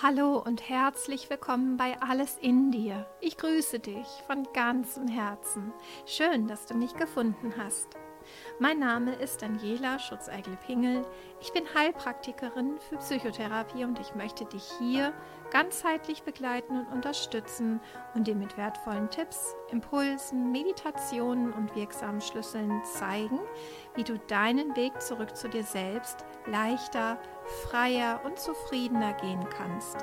Hallo und herzlich willkommen bei Alles in dir. Ich grüße dich von ganzem Herzen. Schön, dass du mich gefunden hast. Mein Name ist Daniela Schutzeigel-Pingel. Ich bin Heilpraktikerin für Psychotherapie und ich möchte dich hier ganzheitlich begleiten und unterstützen und dir mit wertvollen Tipps, Impulsen, Meditationen und wirksamen Schlüsseln zeigen, wie du deinen Weg zurück zu dir selbst leichter, freier und zufriedener gehen kannst.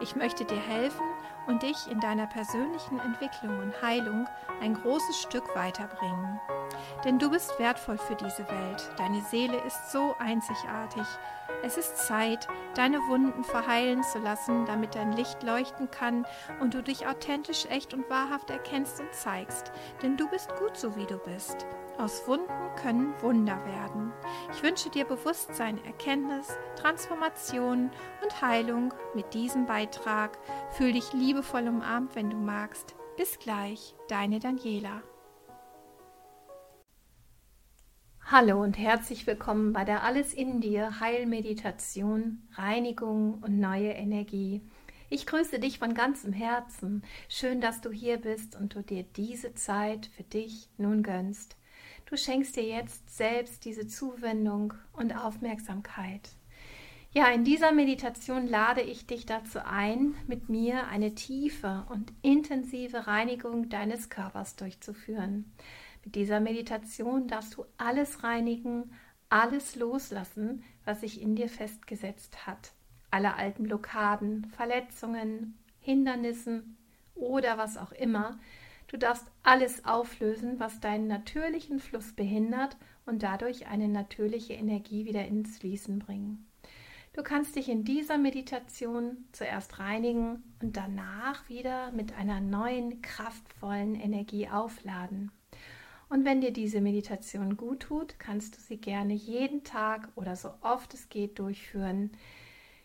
Ich möchte dir helfen und dich in deiner persönlichen Entwicklung und Heilung ein großes Stück weiterbringen. Denn du bist wertvoll für diese Welt. Deine Seele ist so einzigartig. Es ist Zeit, deine Wunden verheilen zu lassen, damit dein Licht leuchten kann und du dich authentisch, echt und wahrhaft erkennst und zeigst. Denn du bist gut so, wie du bist. Aus Wunden können Wunder werden. Ich wünsche dir Bewusstsein, Erkenntnis, Transformation und Heilung mit diesem Beitrag. Fühl dich liebevoll umarmt, wenn du magst. Bis gleich, deine Daniela. Hallo und herzlich willkommen bei der Alles in dir Heilmeditation, Reinigung und neue Energie. Ich grüße dich von ganzem Herzen. Schön, dass du hier bist und du dir diese Zeit für dich nun gönnst. Du schenkst dir jetzt selbst diese Zuwendung und Aufmerksamkeit. Ja, in dieser Meditation lade ich dich dazu ein, mit mir eine tiefe und intensive Reinigung deines Körpers durchzuführen. Mit dieser Meditation darfst du alles reinigen, alles loslassen, was sich in dir festgesetzt hat. Alle alten Blockaden, Verletzungen, Hindernissen oder was auch immer. Du darfst alles auflösen, was deinen natürlichen Fluss behindert und dadurch eine natürliche Energie wieder ins Fließen bringen. Du kannst dich in dieser Meditation zuerst reinigen und danach wieder mit einer neuen, kraftvollen Energie aufladen. Und wenn dir diese Meditation gut tut, kannst du sie gerne jeden Tag oder so oft es geht durchführen.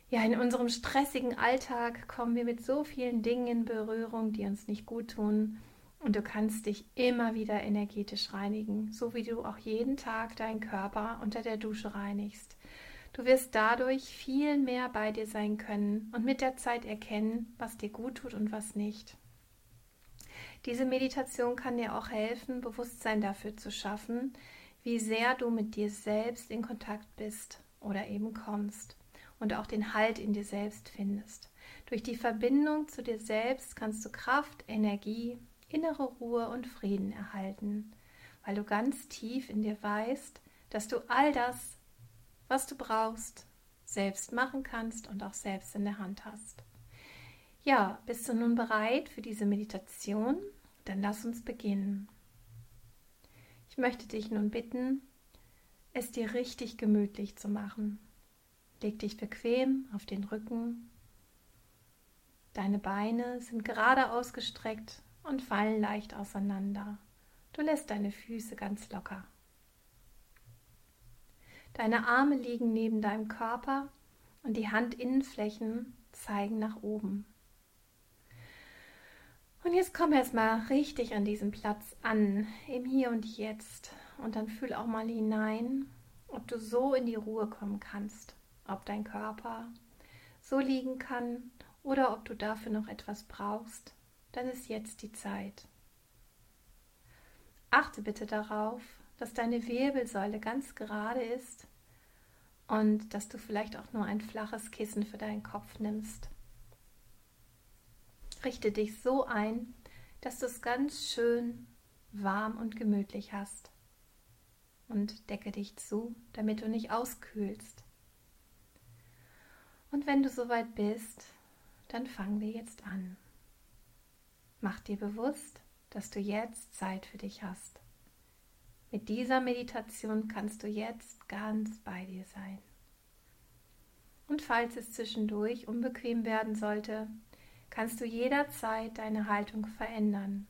Ja, in unserem stressigen Alltag kommen wir mit so vielen Dingen in Berührung, die uns nicht gut tun. Und du kannst dich immer wieder energetisch reinigen, so wie du auch jeden Tag deinen Körper unter der Dusche reinigst. Du wirst dadurch viel mehr bei dir sein können und mit der Zeit erkennen, was dir gut tut und was nicht. Diese Meditation kann dir auch helfen, Bewusstsein dafür zu schaffen, wie sehr du mit dir selbst in Kontakt bist oder eben kommst und auch den Halt in dir selbst findest. Durch die Verbindung zu dir selbst kannst du Kraft, Energie, innere Ruhe und Frieden erhalten, weil du ganz tief in dir weißt, dass du all das, was du brauchst, selbst machen kannst und auch selbst in der Hand hast. Ja, bist du nun bereit für diese Meditation? Dann lass uns beginnen. Ich möchte dich nun bitten, es dir richtig gemütlich zu machen. Leg dich bequem auf den Rücken. Deine Beine sind gerade ausgestreckt und fallen leicht auseinander. Du lässt deine Füße ganz locker. Deine Arme liegen neben deinem Körper und die Handinnenflächen zeigen nach oben. Und jetzt komm erstmal richtig an diesem Platz an, im Hier und Jetzt. Und dann fühl auch mal hinein, ob du so in die Ruhe kommen kannst, ob dein Körper so liegen kann oder ob du dafür noch etwas brauchst. Dann ist jetzt die Zeit. Achte bitte darauf, dass deine Wirbelsäule ganz gerade ist und dass du vielleicht auch nur ein flaches Kissen für deinen Kopf nimmst. Richte dich so ein, dass du es ganz schön warm und gemütlich hast. Und decke dich zu, damit du nicht auskühlst. Und wenn du soweit bist, dann fangen wir jetzt an. Mach dir bewusst, dass du jetzt Zeit für dich hast. Mit dieser Meditation kannst du jetzt ganz bei dir sein. Und falls es zwischendurch unbequem werden sollte, kannst du jederzeit deine Haltung verändern.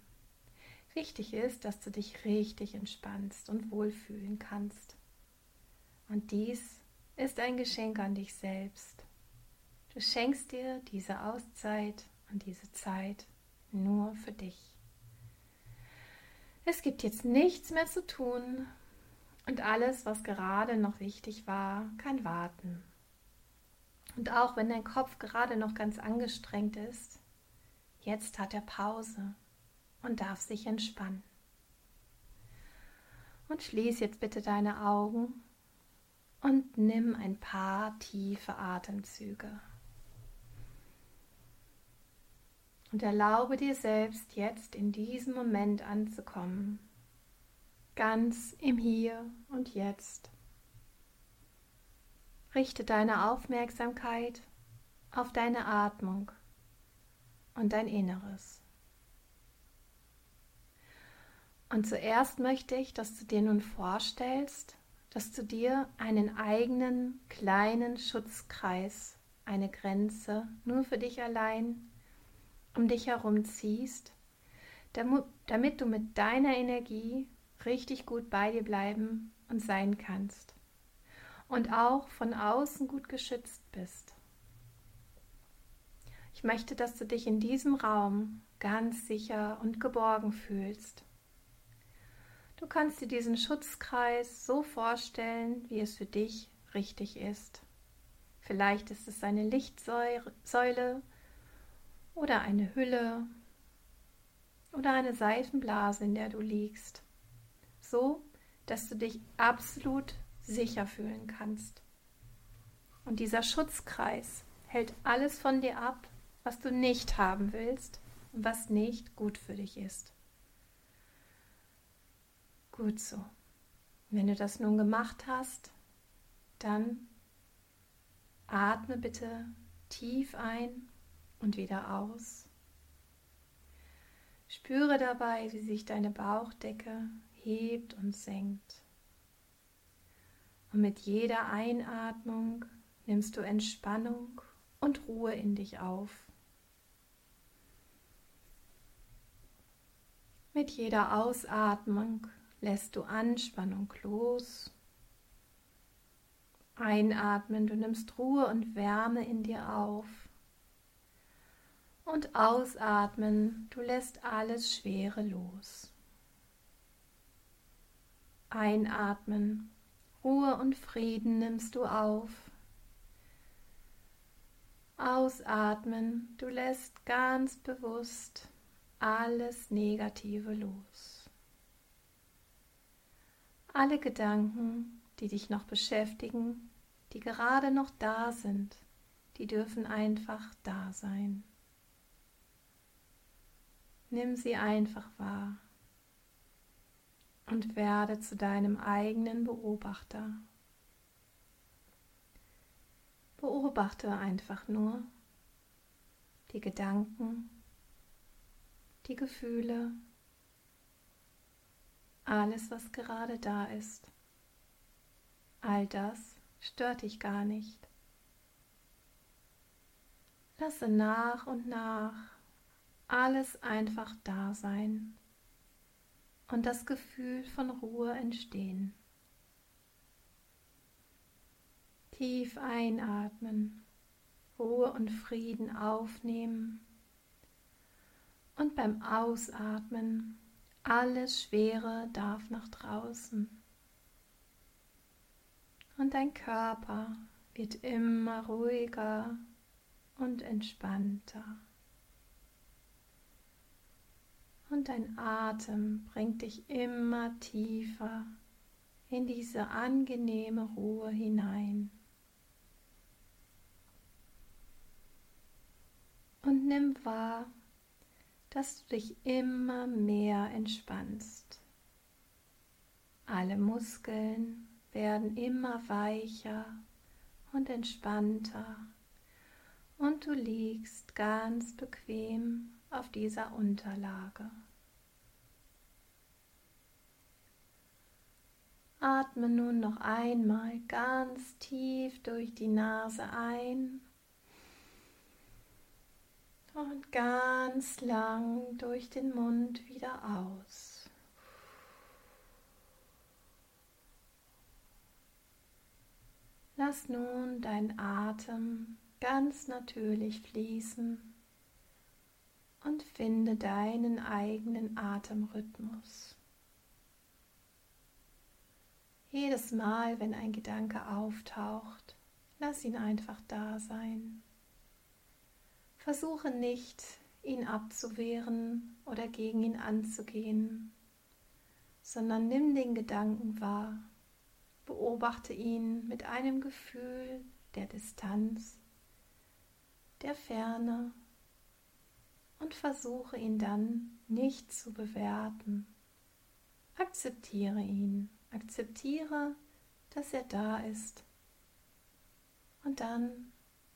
Wichtig ist, dass du dich richtig entspannst und wohlfühlen kannst. Und dies ist ein Geschenk an dich selbst. Du schenkst dir diese Auszeit und diese Zeit nur für dich. Es gibt jetzt nichts mehr zu tun und alles, was gerade noch wichtig war, kann warten. Und auch wenn dein Kopf gerade noch ganz angestrengt ist, jetzt hat er Pause und darf sich entspannen. Und schließ jetzt bitte deine Augen und nimm ein paar tiefe Atemzüge. Und erlaube dir selbst jetzt in diesem Moment anzukommen, ganz im Hier und Jetzt. Richte deine Aufmerksamkeit auf deine Atmung und dein Inneres. Und zuerst möchte ich, dass du dir nun vorstellst, dass du dir einen eigenen kleinen Schutzkreis, eine Grenze nur für dich allein um dich herum ziehst, damit du mit deiner Energie richtig gut bei dir bleiben und sein kannst und auch von außen gut geschützt bist. Ich möchte, dass du dich in diesem Raum ganz sicher und geborgen fühlst. Du kannst dir diesen Schutzkreis so vorstellen, wie es für dich richtig ist. Vielleicht ist es eine Lichtsäule oder eine Hülle oder eine Seifenblase, in der du liegst, so dass du dich absolut sicher fühlen kannst. Und dieser Schutzkreis hält alles von dir ab, was du nicht haben willst und was nicht gut für dich ist. Gut so. Wenn du das nun gemacht hast, dann atme bitte tief ein und wieder aus. Spüre dabei, wie sich deine Bauchdecke hebt und senkt. Und mit jeder Einatmung nimmst du Entspannung und Ruhe in dich auf. Mit jeder Ausatmung lässt du Anspannung los. Einatmen, du nimmst Ruhe und Wärme in dir auf. Und ausatmen, du lässt alles Schwere los. Einatmen, Ruhe und Frieden nimmst du auf. Ausatmen, du lässt ganz bewusst alles Negative los. Alle Gedanken, die dich noch beschäftigen, die gerade noch da sind, die dürfen einfach da sein. Nimm sie einfach wahr und werde zu deinem eigenen Beobachter. Beobachte einfach nur die Gedanken, die Gefühle, alles, was gerade da ist. All das stört dich gar nicht. Lasse nach und nach alles einfach da sein und das Gefühl von Ruhe entstehen. Tief einatmen, Ruhe und Frieden aufnehmen und beim Ausatmen alles Schwere darf nach draußen. Und dein Körper wird immer ruhiger und entspannter und dein Atem bringt dich immer tiefer in diese angenehme Ruhe hinein. Und nimm wahr, dass du dich immer mehr entspannst. Alle Muskeln werden immer weicher und entspannter und du liegst ganz bequem auf dieser Unterlage. Atme nun noch einmal ganz tief durch die Nase ein und ganz lang durch den Mund wieder aus. Lass nun dein Atem ganz natürlich fließen und finde deinen eigenen Atemrhythmus. Jedes Mal, wenn ein Gedanke auftaucht, Lass ihn einfach da sein. Versuche nicht, ihn abzuwehren oder gegen ihn anzugehen, sondern nimm den Gedanken wahr, beobachte ihn mit einem Gefühl der Distanz, der Ferne und versuche ihn dann nicht zu bewerten. Akzeptiere ihn, akzeptiere, dass er da ist und dann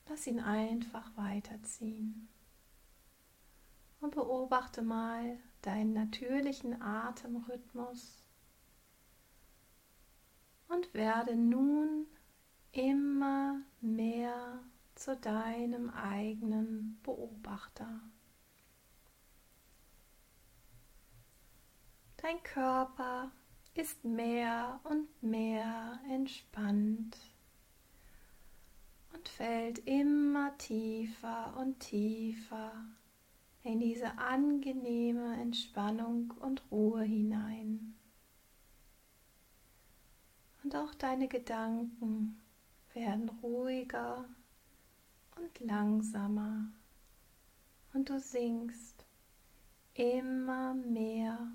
lass ihn einfach weiterziehen. Und beobachte mal deinen natürlichen Atemrhythmus und werde nun immer mehr zu deinem eigenen Beobachter. Dein Körper ist mehr und mehr entspannt und fällt immer tiefer und tiefer in diese angenehme Entspannung und Ruhe hinein. Und auch deine Gedanken werden ruhiger und langsamer und du sinkst immer mehr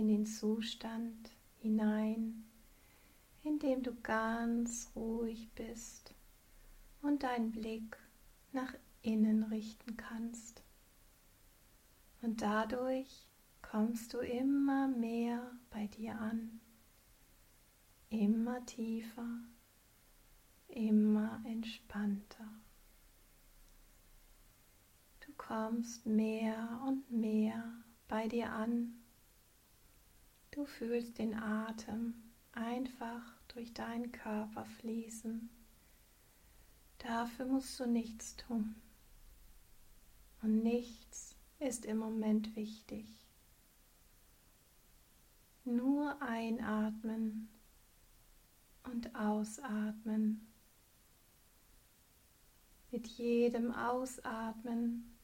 in den Zustand hinein, in dem du ganz ruhig bist und deinen Blick nach innen richten kannst. Und dadurch kommst du immer mehr bei dir an, immer tiefer, immer entspannter. Du kommst mehr und mehr bei dir an. Du fühlst den Atem einfach durch deinen Körper fließen Dafür musst du nichts tun. Und nichts ist im Moment wichtig. Nur einatmen und ausatmen. Mit jedem Ausatmen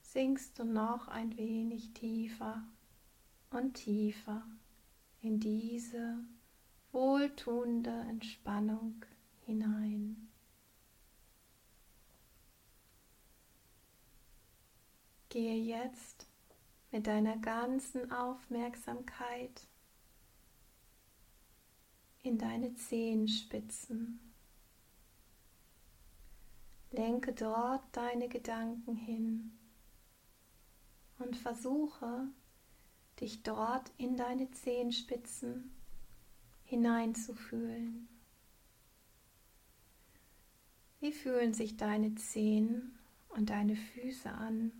sinkst du noch ein wenig tiefer und tiefer in diese wohltuende Entspannung hinein. Gehe jetzt mit deiner ganzen Aufmerksamkeit in deine Zehenspitzen. Lenke dort deine Gedanken hin und versuche, dich dort in deine Zehenspitzen hineinzufühlen. Wie fühlen sich deine Zehen und deine Füße an?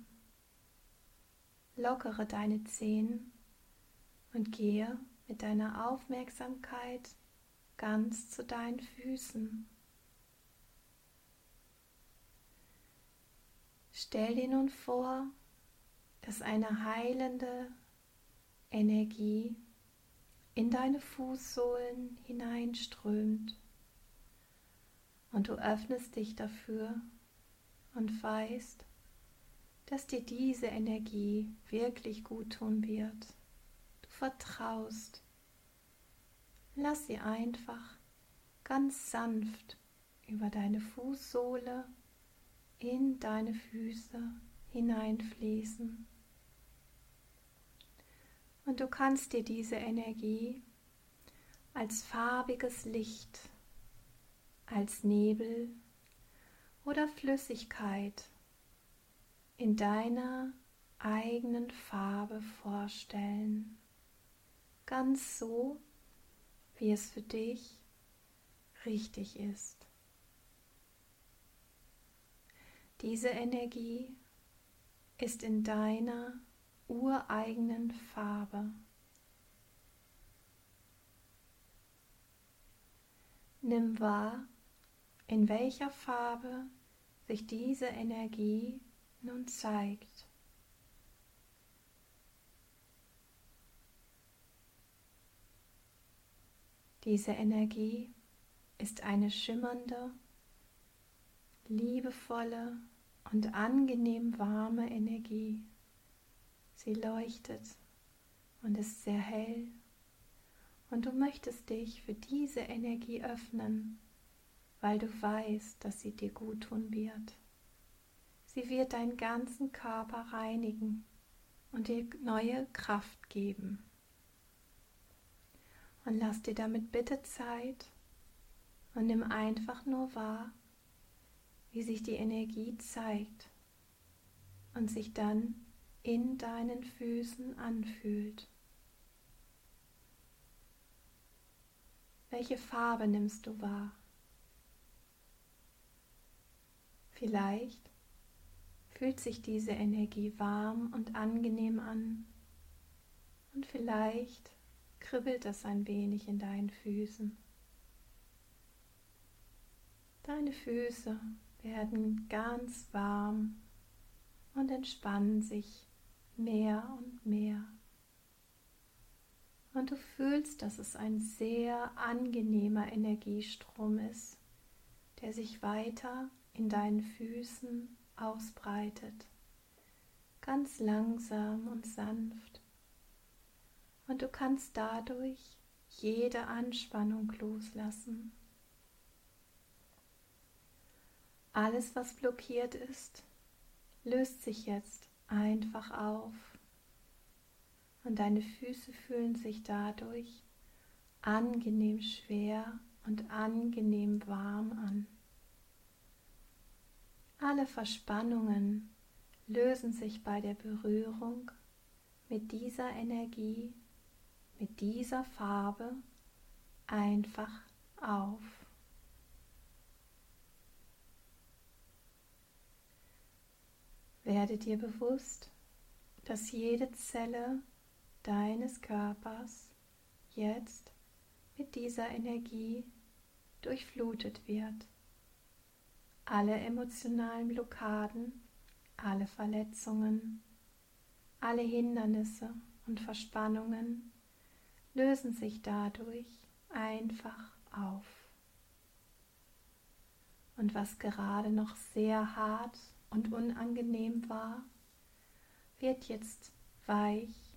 Lockere deine Zehen und gehe mit deiner Aufmerksamkeit ganz zu deinen Füßen. Stell dir nun vor, dass eine heilende Energie in deine Fußsohlen hineinströmt und du öffnest dich dafür und weißt, dass dir diese Energie wirklich gut tun wird. Du vertraust. Lass sie einfach ganz sanft über deine Fußsohle in deine Füße hineinfließen. Und du kannst dir diese Energie als farbiges Licht, als Nebel oder Flüssigkeit in deiner eigenen Farbe vorstellen. Ganz so, wie es für dich richtig ist. Diese Energie ist in deiner ureigenen Farbe. Nimm wahr, in welcher Farbe sich diese Energie nun zeigt. Diese Energie ist eine schimmernde, liebevolle und angenehm warme Energie. Sie leuchtet und ist sehr hell und du möchtest dich für diese Energie öffnen weil du weißt, dass sie dir gut tun wird. Sie wird deinen ganzen Körper reinigen und dir neue Kraft geben. Und lass dir damit bitte Zeit und nimm einfach nur wahr, wie sich die Energie zeigt und sich dann in deinen Füßen anfühlt. Welche Farbe nimmst du wahr? Vielleicht fühlt sich diese Energie warm und angenehm an und vielleicht kribbelt es ein wenig in deinen Füßen. Deine Füße werden ganz warm und entspannen sich mehr und mehr. Und du fühlst, dass es ein sehr angenehmer Energiestrom ist, der sich weiter in deinen Füßen ausbreitet, ganz langsam und sanft. Und du kannst dadurch jede Anspannung loslassen. Alles, was blockiert ist, löst sich jetzt einfach auf und deine Füße fühlen sich dadurch angenehm schwer und angenehm warm an. Alle Verspannungen lösen sich bei der Berührung mit dieser Energie, mit dieser Farbe einfach auf. Werde dir bewusst, dass jede Zelle deines Körpers jetzt mit dieser Energie durchflutet wird. Alle emotionalen Blockaden, alle Verletzungen, alle Hindernisse und Verspannungen lösen sich dadurch einfach auf. Und was gerade noch sehr hart und unangenehm war, wird jetzt weich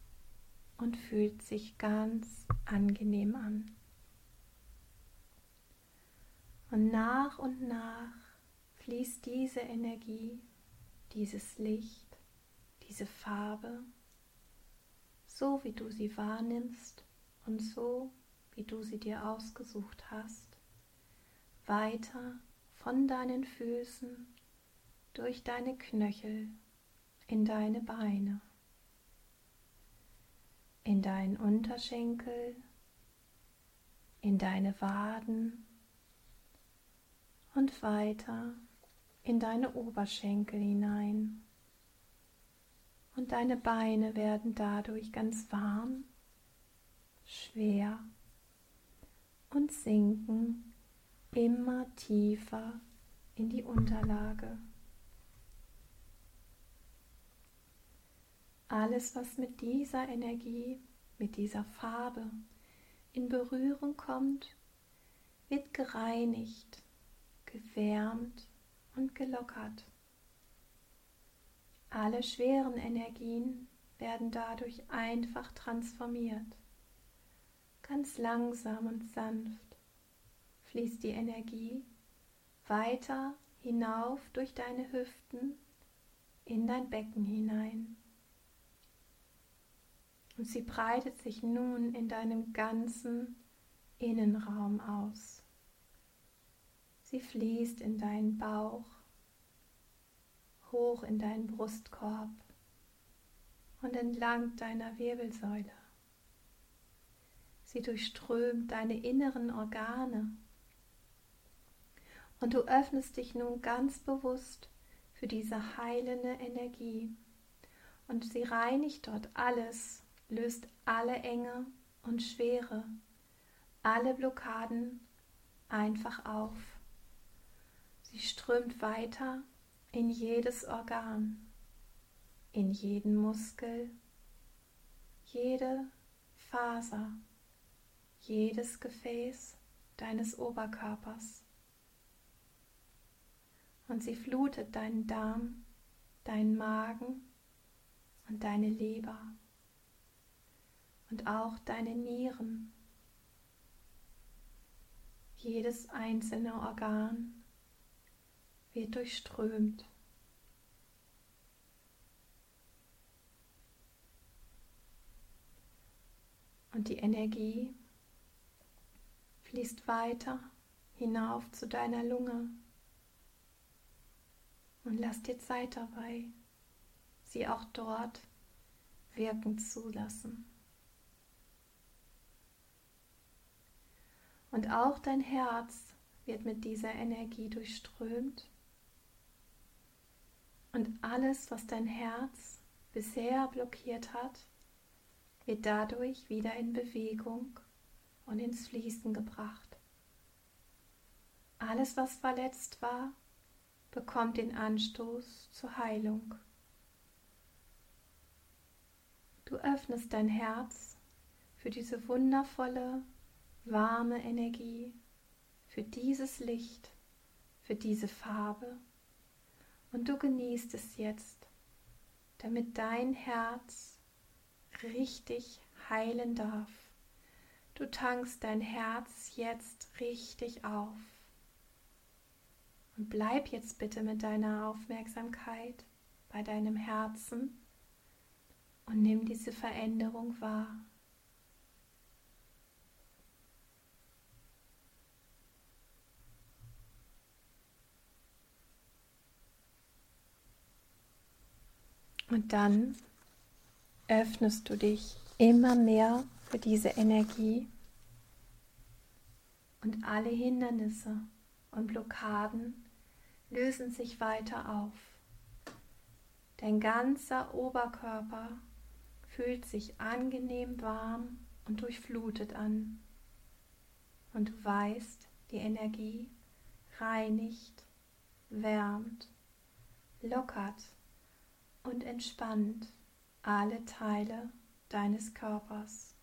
und fühlt sich ganz angenehm an. Und nach und nach fließt diese Energie, dieses Licht, diese Farbe, so wie du sie wahrnimmst und so wie du sie dir ausgesucht hast, weiter von deinen Füßen durch deine Knöchel in deine Beine, in deinen Unterschenkel, in deine Waden und weiter in deine Oberschenkel hinein. Und deine Beine werden dadurch ganz warm, schwer und sinken immer tiefer in die Unterlage. Alles, was mit dieser Energie, mit dieser Farbe in Berührung kommt, wird gereinigt, gewärmt und gelockert. Alle schweren Energien werden dadurch einfach transformiert. Ganz langsam und sanft fließt die Energie weiter hinauf durch deine Hüften in dein Becken hinein und sie breitet sich nun in deinem ganzen Innenraum aus. Sie fließt in deinen Bauch, hoch in deinen Brustkorb und entlang deiner Wirbelsäule. Sie durchströmt deine inneren Organe und du öffnest dich nun ganz bewusst für diese heilende Energie und sie reinigt dort alles, löst alle Enge und Schwere, alle Blockaden einfach auf. Sie strömt weiter in jedes Organ, in jeden Muskel, jede Faser, jedes Gefäß deines Oberkörpers. Und sie flutet deinen Darm, deinen Magen und deine Leber und auch deine Nieren. jedes einzelne Organ wird durchströmt. Und die Energie fließt weiter hinauf zu deiner Lunge. Und lass dir Zeit dabei, sie auch dort wirken zu lassen. Und auch dein Herz wird mit dieser Energie durchströmt. Und alles, was dein Herz bisher blockiert hat, wird dadurch wieder in Bewegung und ins Fließen gebracht. Alles, was verletzt war, bekommt den Anstoß zur Heilung. Du öffnest dein Herz für diese wundervolle, warme Energie, für dieses Licht, für diese Farbe und du genießt es jetzt, damit dein Herz richtig heilen darf. Du tankst dein Herz jetzt richtig auf. Und bleib jetzt bitte mit deiner Aufmerksamkeit bei deinem Herzen und nimm diese Veränderung wahr. Und dann öffnest du dich immer mehr für diese Energie und alle Hindernisse und Blockaden lösen sich weiter auf. Dein ganzer Oberkörper fühlt sich angenehm warm und durchflutet an. Und du weißt, die Energie reinigt, wärmt, lockert und entspannt alle Teile deines Körpers.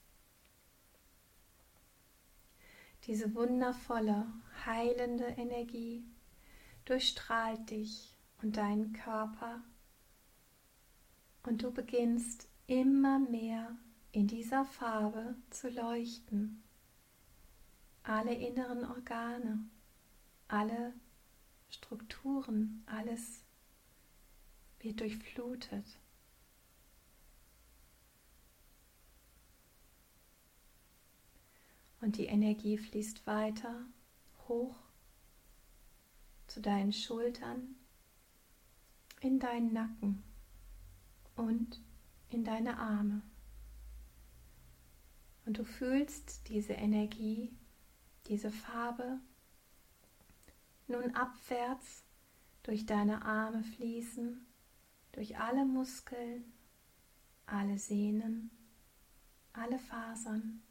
Diese wundervolle, heilende Energie durchstrahlt dich und deinen Körper und du beginnst immer mehr in dieser Farbe zu leuchten. Alle inneren Organe, alle Strukturen, alles wird durchflutet. Und die Energie fließt weiter hoch zu deinen Schultern, in deinen Nacken und in deine Arme. Und du fühlst diese Energie, diese Farbe nun abwärts durch deine Arme fließen, durch alle Muskeln, alle Sehnen, alle Fasern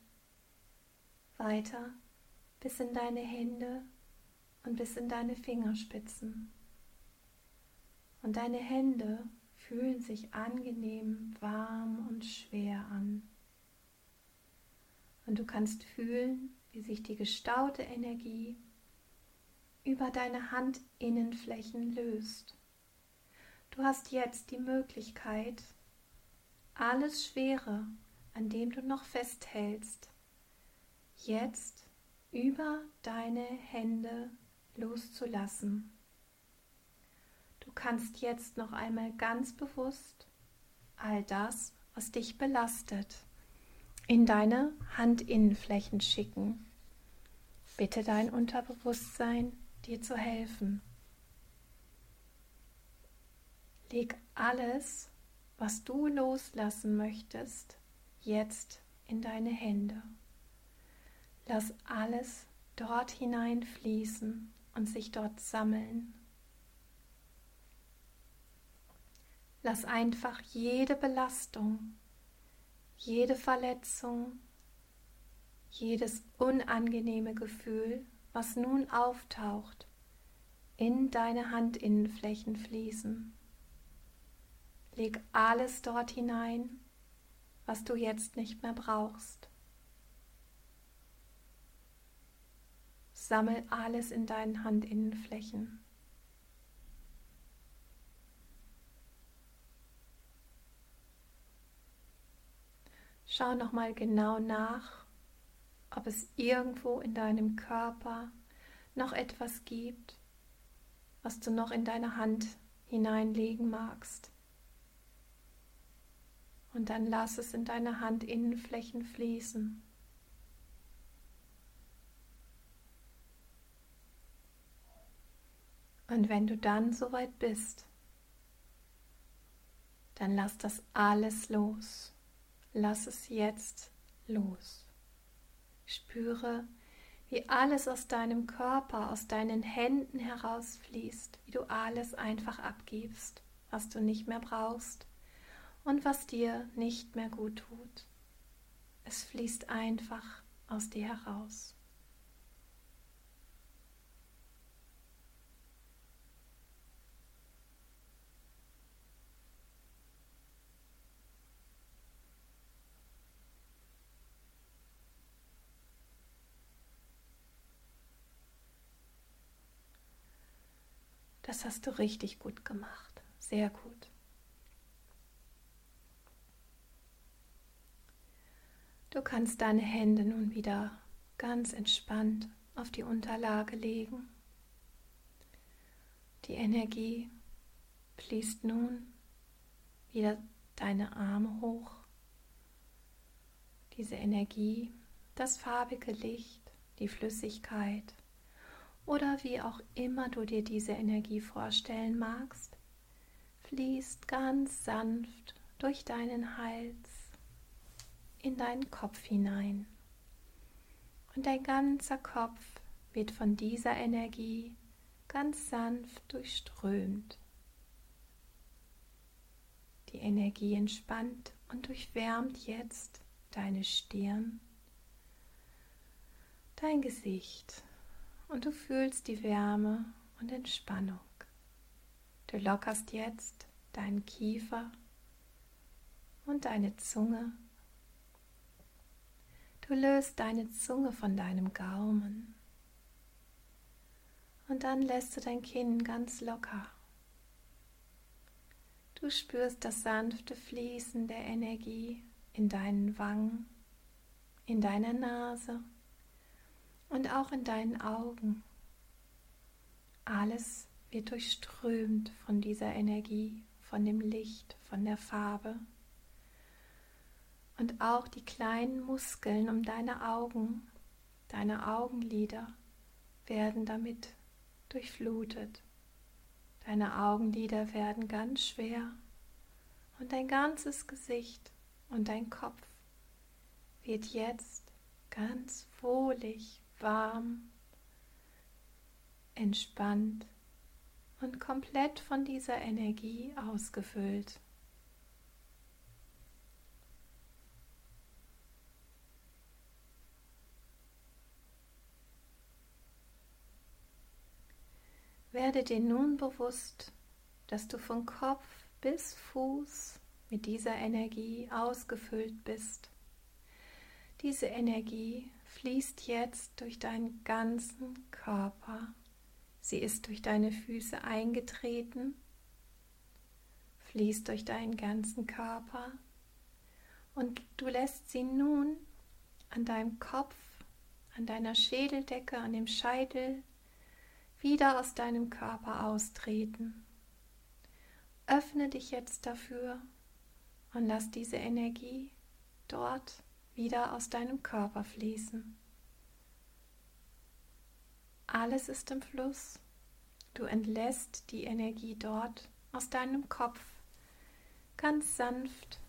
weiter bis in deine Hände und bis in deine Fingerspitzen. Und deine Hände fühlen sich angenehm warm und schwer an. Und du kannst fühlen, wie sich die gestaute Energie über deine Handinnenflächen löst. Du hast jetzt die Möglichkeit, alles Schwere, an dem du noch festhältst, jetzt über deine Hände loszulassen. Du kannst jetzt noch einmal ganz bewusst all das, was dich belastet, in deine Handinnenflächen schicken. Bitte dein Unterbewusstsein, dir zu helfen. Leg alles, was du loslassen möchtest, jetzt in deine Hände. Lass alles dort hineinfließen und sich dort sammeln. Lass einfach jede Belastung, jede Verletzung, jedes unangenehme Gefühl, was nun auftaucht, in deine Handinnenflächen fließen. Leg alles dort hinein, was du jetzt nicht mehr brauchst. Sammel alles in deinen Handinnenflächen. Schau noch mal genau nach, ob es irgendwo in deinem Körper noch etwas gibt, was du noch in deine Hand hineinlegen magst. Und dann lass es in deine Handinnenflächen fließen. Und wenn du dann soweit bist, dann lass das alles los. Lass es jetzt los. Spüre, wie alles aus deinem Körper, aus deinen Händen herausfließt, wie du alles einfach abgibst, was du nicht mehr brauchst und was dir nicht mehr gut tut. Es fließt einfach aus dir heraus. Das hast du richtig gut gemacht. Sehr gut. Du kannst deine Hände nun wieder ganz entspannt auf die Unterlage legen. Die Energie fließt nun wieder deine Arme hoch. Diese Energie, das farbige Licht, die Flüssigkeit oder wie auch immer du dir diese Energie vorstellen magst, fließt ganz sanft durch deinen Hals in deinen Kopf hinein. Und dein ganzer Kopf wird von dieser Energie ganz sanft durchströmt. Die Energie entspannt und durchwärmt jetzt deine Stirn, dein Gesicht und du fühlst die Wärme und Entspannung. Du lockerst jetzt deinen Kiefer und deine Zunge. Du löst deine Zunge von deinem Gaumen. Und dann lässt du dein Kinn ganz locker. Du spürst das sanfte Fließen der Energie in deinen Wangen, in deiner Nase und auch in deinen Augen. Alles wird durchströmt von dieser Energie, von dem Licht, von der Farbe. Und auch die kleinen Muskeln um deine Augen, deine Augenlider werden damit durchflutet. Deine Augenlider werden ganz schwer und dein ganzes Gesicht und dein Kopf wird jetzt ganz wohlig warm, entspannt und komplett von dieser Energie ausgefüllt. Werde dir nun bewusst, dass du von Kopf bis Fuß mit dieser Energie ausgefüllt bist. Diese Energie fließt jetzt durch deinen ganzen Körper. Sie ist durch deine Füße eingetreten, fließt durch deinen ganzen Körper und du lässt sie nun an deinem Kopf, an deiner Schädeldecke, an dem Scheitel wieder aus deinem Körper austreten. Öffne dich jetzt dafür und lass diese Energie dort wieder aus deinem Körper fließen. Alles ist im Fluss. Du entlässt die Energie dort aus deinem Kopf ganz sanft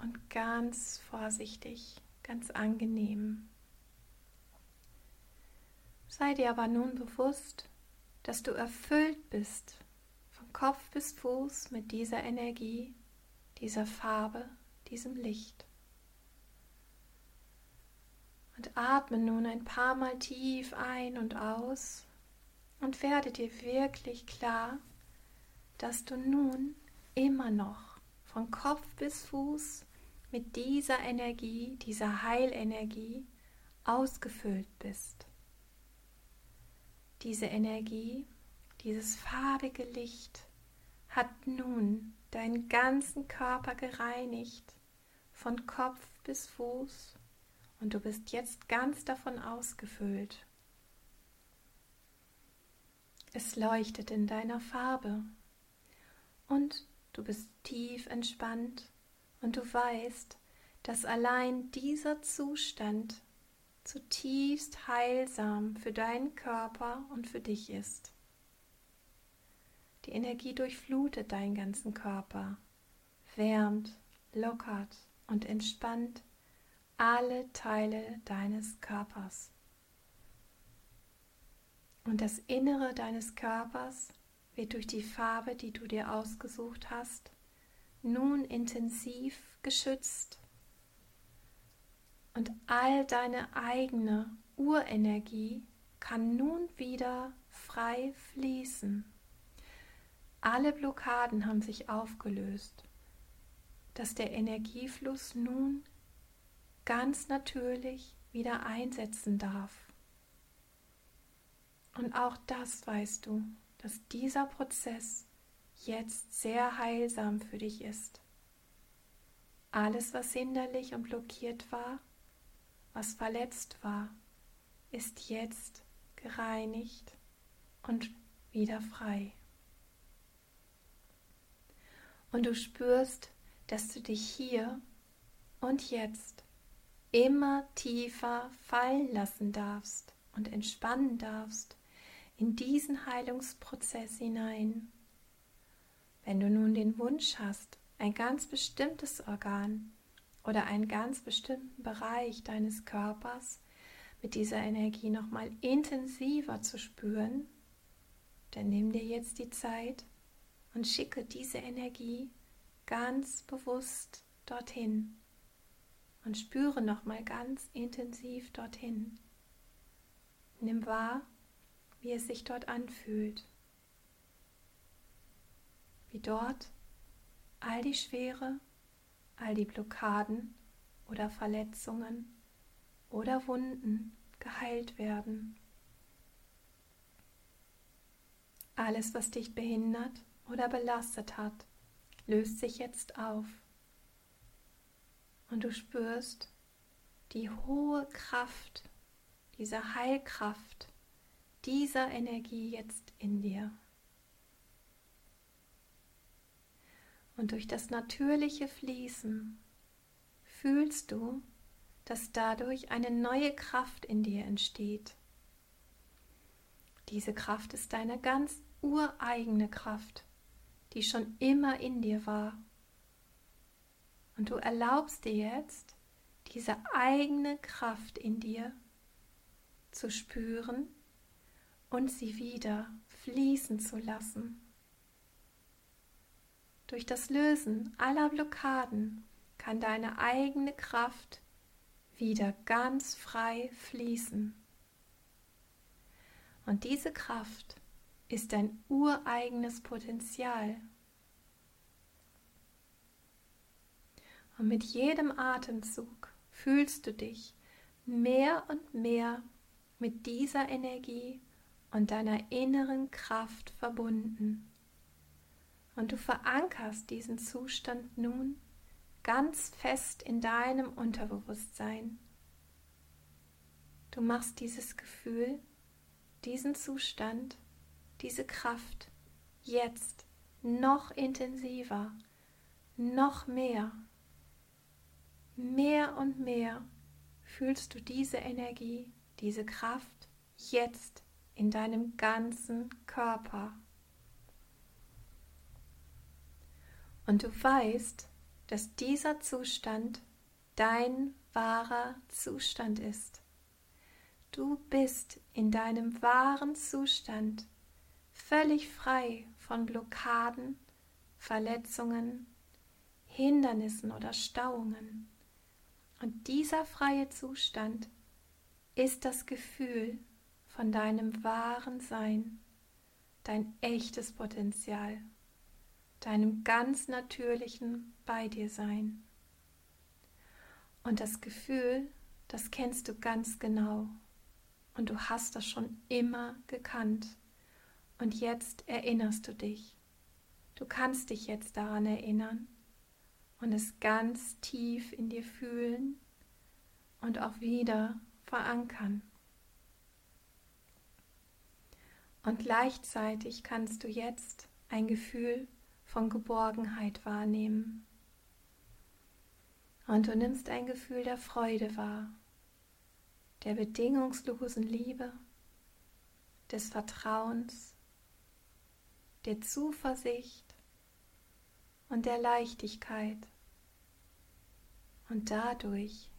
und ganz vorsichtig, ganz angenehm. Sei dir aber nun bewusst, dass du erfüllt bist, von Kopf bis Fuß mit dieser Energie, dieser Farbe, diesem Licht. Und atme nun ein paar Mal tief ein und aus und werde dir wirklich klar, dass du nun immer noch von Kopf bis Fuß mit dieser Energie, dieser Heilenergie ausgefüllt bist. Diese Energie, dieses farbige Licht hat nun deinen ganzen Körper gereinigt, von Kopf bis Fuß und du bist jetzt ganz davon ausgefüllt. Es leuchtet in deiner Farbe. Und du bist tief entspannt und du weißt, dass allein dieser Zustand zutiefst heilsam für deinen Körper und für dich ist. Die Energie durchflutet deinen ganzen Körper, wärmt, lockert und entspannt alle Teile deines Körpers. Und das Innere deines Körpers wird durch die Farbe, die du dir ausgesucht hast, nun intensiv geschützt. Und all deine eigene Urenergie kann nun wieder frei fließen. Alle Blockaden haben sich aufgelöst, dass der Energiefluss nun ganz natürlich wieder einsetzen darf. Und auch das weißt du, dass dieser Prozess jetzt sehr heilsam für dich ist. Alles, was hinderlich und blockiert war, was verletzt war, ist jetzt gereinigt und wieder frei. Und du spürst, dass du dich hier und jetzt immer tiefer fallen lassen darfst und entspannen darfst in diesen Heilungsprozess hinein. Wenn du nun den Wunsch hast, ein ganz bestimmtes Organ oder einen ganz bestimmten Bereich deines Körpers mit dieser Energie nochmal intensiver zu spüren, dann nimm dir jetzt die Zeit und schicke diese Energie ganz bewusst dorthin und spüre nochmal ganz intensiv dorthin. Nimm wahr, wie es sich dort anfühlt, wie dort all die Schwere, all die Blockaden oder Verletzungen oder Wunden geheilt werden. Alles, was dich behindert oder belastet hat, löst sich jetzt auf. Und du spürst die hohe Kraft, diese Heilkraft, dieser Energie jetzt in dir. Und durch das natürliche Fließen fühlst du, dass dadurch eine neue Kraft in dir entsteht. Diese Kraft ist deine ganz ureigene Kraft, die schon immer in dir war. Und du erlaubst dir jetzt, diese eigene Kraft in dir zu spüren und sie wieder fließen zu lassen. Durch das Lösen aller Blockaden kann deine eigene Kraft wieder ganz frei fließen. Und diese Kraft ist dein ureigenes Potenzial. Und mit jedem Atemzug fühlst du dich mehr und mehr mit dieser Energie und deiner inneren Kraft verbunden. Und du verankerst diesen Zustand nun ganz fest in deinem Unterbewusstsein. Du machst dieses Gefühl, diesen Zustand, diese Kraft jetzt noch intensiver, noch mehr. Mehr und mehr fühlst du diese Energie, diese Kraft jetzt in deinem ganzen Körper. Und du weißt, dass dieser Zustand dein wahrer Zustand ist. Du bist in deinem wahren Zustand völlig frei von Blockaden, Verletzungen, Hindernissen oder Stauungen. Und dieser freie Zustand ist das Gefühl von deinem wahren Sein, dein echtes Potenzial, deinem ganz natürlichen bei dir Sein. Und das Gefühl, das kennst du ganz genau und du hast das schon immer gekannt und jetzt erinnerst du dich. Du kannst dich jetzt daran erinnern und es ganz tief in dir fühlen und auch wieder verankern. Und gleichzeitig kannst du jetzt ein Gefühl von Geborgenheit wahrnehmen. Und du nimmst ein Gefühl der Freude wahr, der bedingungslosen Liebe, des Vertrauens, der Zuversicht und der Leichtigkeit. Und dadurch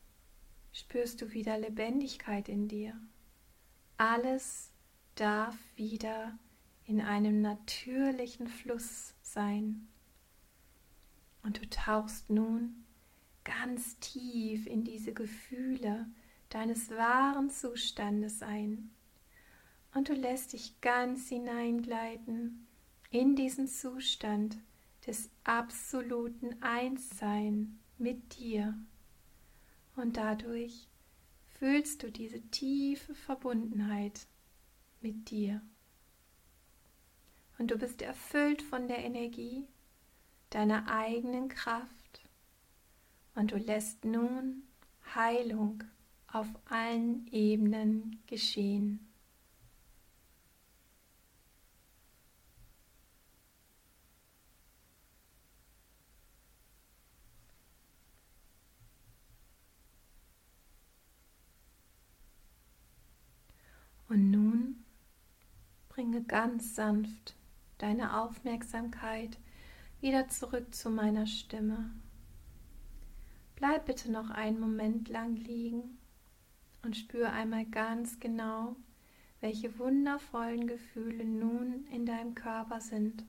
spürst du wieder Lebendigkeit in dir. Alles darf wieder in einem natürlichen Fluss sein. Und du tauchst nun ganz tief in diese Gefühle deines wahren Zustandes ein. Und du lässt dich ganz hineingleiten in diesen Zustand des absoluten Einssein mit dir. Und dadurch fühlst du diese tiefe Verbundenheit mit dir. Und du bist erfüllt von der Energie deiner eigenen Kraft. Und du lässt nun Heilung auf allen Ebenen geschehen. Und nun bringe ganz sanft deine Aufmerksamkeit wieder zurück zu meiner Stimme. Bleib bitte noch einen Moment lang liegen und spüre einmal ganz genau, welche wundervollen Gefühle nun in deinem Körper sind.